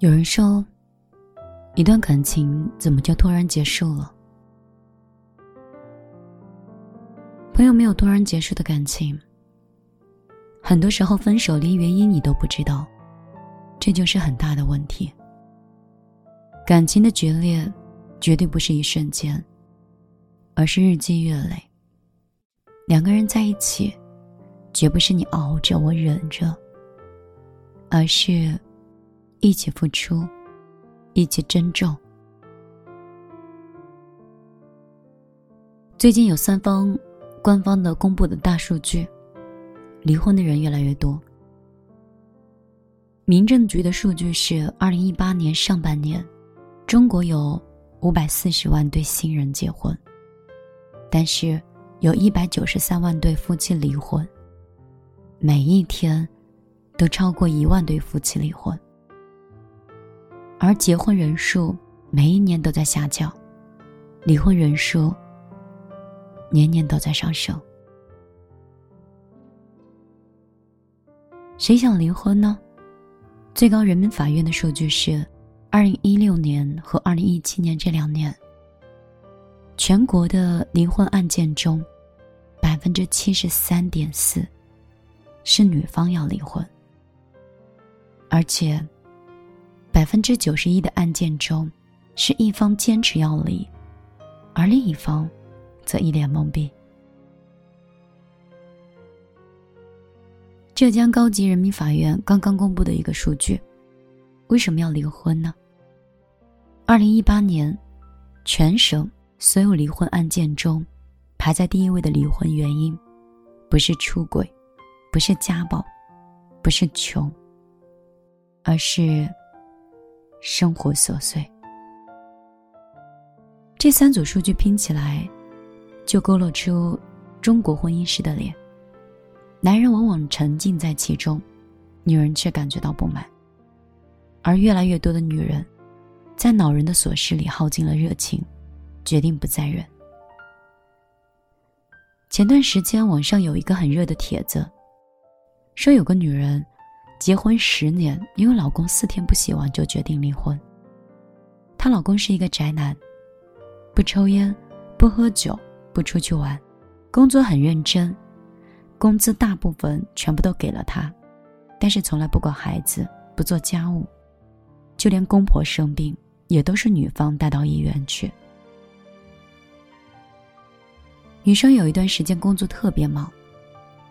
有人说，一段感情怎么就突然结束了？朋友没有突然结束的感情，很多时候分手连原因你都不知道，这就是很大的问题。感情的决裂，绝对不是一瞬间，而是日积月累。两个人在一起，绝不是你熬着我忍着，而是。一起付出，一起珍重。最近有三方官方的公布的大数据，离婚的人越来越多。民政局的数据是，二零一八年上半年，中国有五百四十万对新人结婚，但是有一百九十三万对夫妻离婚。每一天，都超过一万对夫妻离婚。而结婚人数每一年都在下降，离婚人数年年都在上升。谁想离婚呢？最高人民法院的数据是，二零一六年和二零一七年这两年，全国的离婚案件中，百分之七十三点四是女方要离婚，而且。百分之九十一的案件中，是一方坚持要离，而另一方则一脸懵逼。浙江高级人民法院刚刚公布的一个数据，为什么要离婚呢？二零一八年，全省所有离婚案件中，排在第一位的离婚原因，不是出轨，不是家暴，不是穷，而是。生活琐碎，这三组数据拼起来，就勾勒出中国婚姻式的脸。男人往往沉浸在其中，女人却感觉到不满。而越来越多的女人，在恼人的琐事里耗尽了热情，决定不再忍。前段时间网上有一个很热的帖子，说有个女人。结婚十年，因为老公四天不洗碗就决定离婚。她老公是一个宅男，不抽烟，不喝酒，不出去玩，工作很认真，工资大部分全部都给了他，但是从来不管孩子，不做家务，就连公婆生病也都是女方带到医院去。女生有一段时间工作特别忙，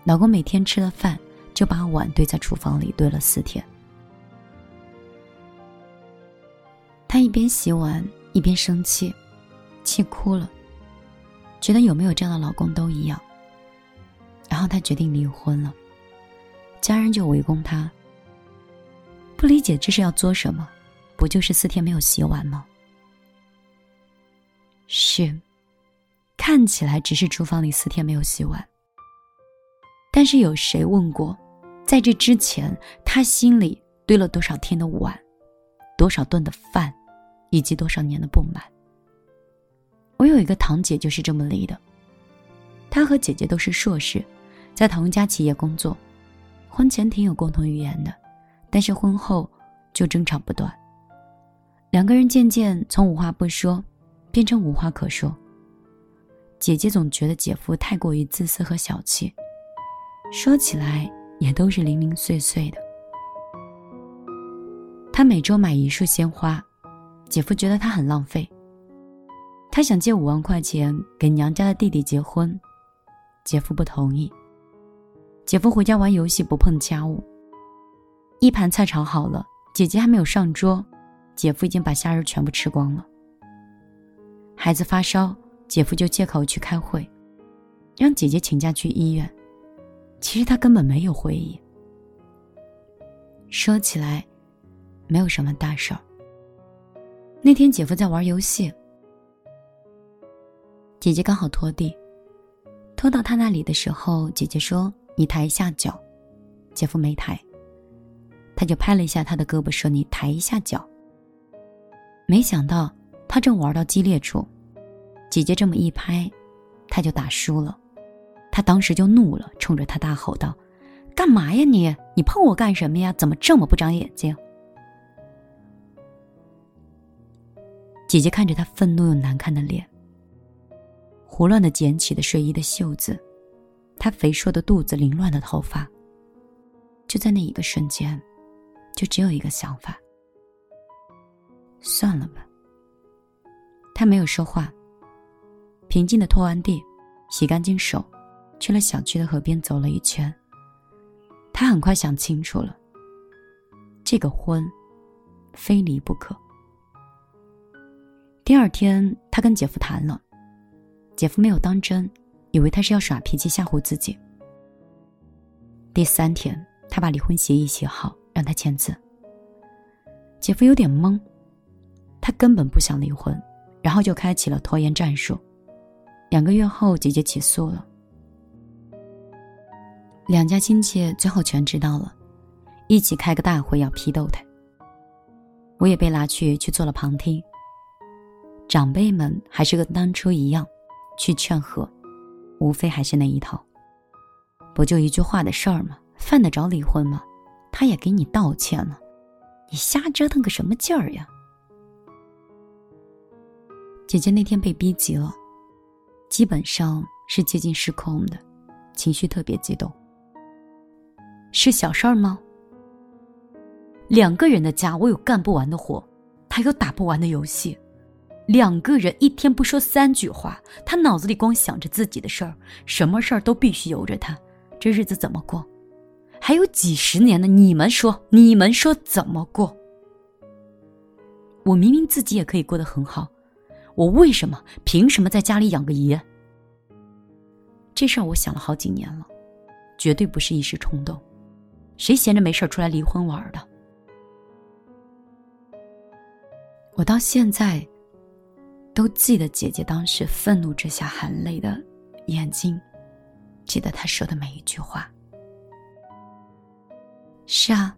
老公每天吃了饭。就把碗堆在厨房里堆了四天。她一边洗碗一边生气，气哭了，觉得有没有这样的老公都一样。然后她决定离婚了。家人就围攻她，不理解这是要做什么？不就是四天没有洗碗吗？是，看起来只是厨房里四天没有洗碗，但是有谁问过？在这之前，他心里堆了多少天的碗，多少顿的饭，以及多少年的不满。我有一个堂姐就是这么离的。她和姐姐都是硕士，在同一家企业工作，婚前挺有共同语言的，但是婚后就争吵不断。两个人渐渐从无话不说，变成无话可说。姐姐总觉得姐夫太过于自私和小气，说起来。也都是零零碎碎的。他每周买一束鲜花，姐夫觉得他很浪费。他想借五万块钱给娘家的弟弟结婚，姐夫不同意。姐夫回家玩游戏不碰家务。一盘菜炒好了，姐姐还没有上桌，姐夫已经把虾仁全部吃光了。孩子发烧，姐夫就借口去开会，让姐姐请假去医院。其实他根本没有回忆。说起来，没有什么大事儿。那天姐夫在玩游戏，姐姐刚好拖地，拖到他那里的时候，姐姐说：“你抬一下脚。”姐夫没抬，他就拍了一下他的胳膊，说：“你抬一下脚。”没想到他正玩到激烈处，姐姐这么一拍，他就打输了。他当时就怒了，冲着他大吼道：“干嘛呀你？你碰我干什么呀？怎么这么不长眼睛？”姐姐看着他愤怒又难看的脸，胡乱的捡起的睡衣的袖子，他肥硕的肚子，凌乱的头发。就在那一个瞬间，就只有一个想法：算了吧。他没有说话，平静的拖完地，洗干净手，去了小区的河边走了一圈。他很快想清楚了，这个婚，非离不可。第二天，他跟姐夫谈了，姐夫没有当真，以为他是要耍脾气吓唬自己。第三天，他把离婚协议写好，让他签字。姐夫有点懵，他根本不想离婚，然后就开启了拖延战术。两个月后，姐姐起诉了，两家亲戚最后全知道了，一起开个大会要批斗他。我也被拉去去做了旁听。长辈们还是跟当初一样，去劝和，无非还是那一套。不就一句话的事儿吗？犯得着离婚吗？他也给你道歉了，你瞎折腾个什么劲儿呀？姐姐那天被逼急了，基本上是接近失控的，情绪特别激动。是小事儿吗？两个人的家，我有干不完的活，他有打不完的游戏。两个人一天不说三句话，他脑子里光想着自己的事儿，什么事儿都必须由着他，这日子怎么过？还有几十年呢？你们说，你们说怎么过？我明明自己也可以过得很好，我为什么凭什么在家里养个爷？这事儿我想了好几年了，绝对不是一时冲动，谁闲着没事出来离婚玩的？我到现在。都记得姐姐当时愤怒之下含泪的眼睛，记得她说的每一句话。是啊，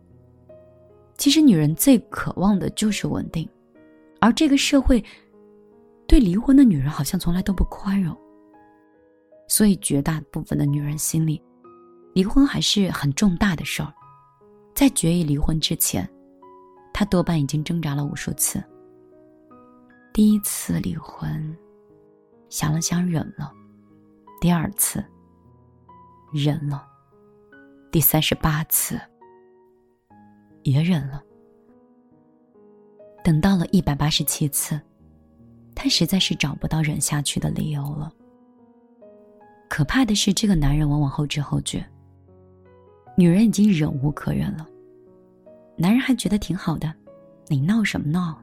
其实女人最渴望的就是稳定，而这个社会对离婚的女人好像从来都不宽容，所以绝大部分的女人心里，离婚还是很重大的事儿。在决意离婚之前，他多半已经挣扎了无数次。第一次离婚，想了想忍了；第二次，忍了；第三十八次，也忍了。等到了一百八十七次，他实在是找不到忍下去的理由了。可怕的是，这个男人往往后知后觉，女人已经忍无可忍了，男人还觉得挺好的，你闹什么闹？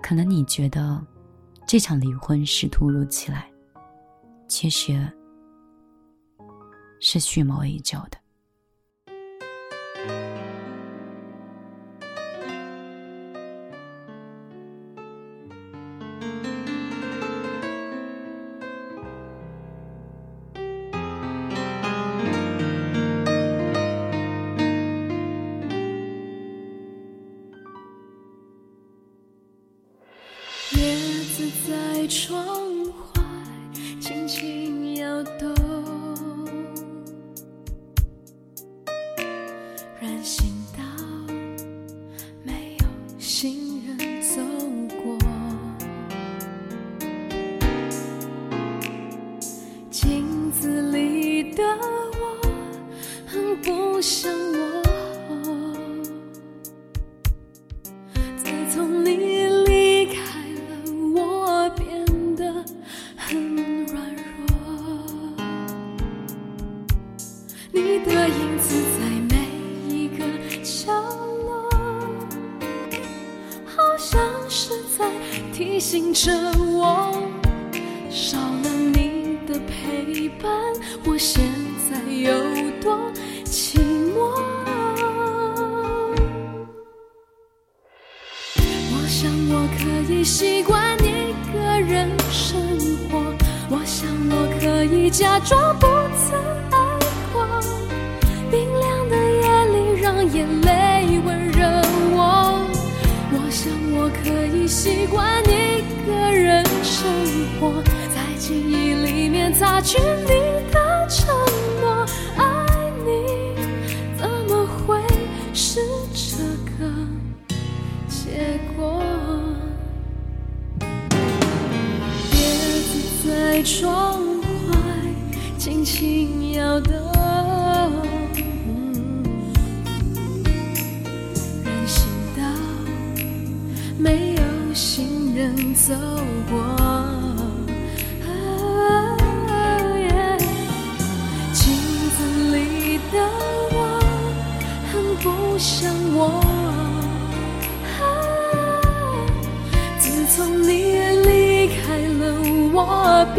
可能你觉得这场离婚是突如其来，其实是蓄谋已久的。着我，少了你的陪伴，我现在有多寂寞。我想我可以习惯一个人生活，我想我可以假装不曾爱过。冰凉的夜里，让眼泪温热我。我想我可以习惯。一个人生活，在记忆里面擦去你。走过。镜子里的我很不像我。自从你离开了，我变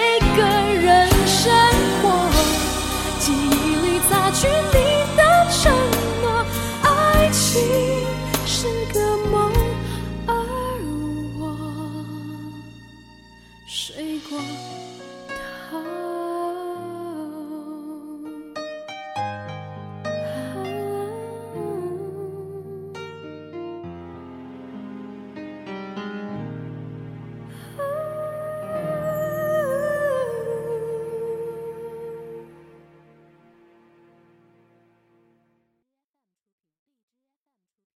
爱过他。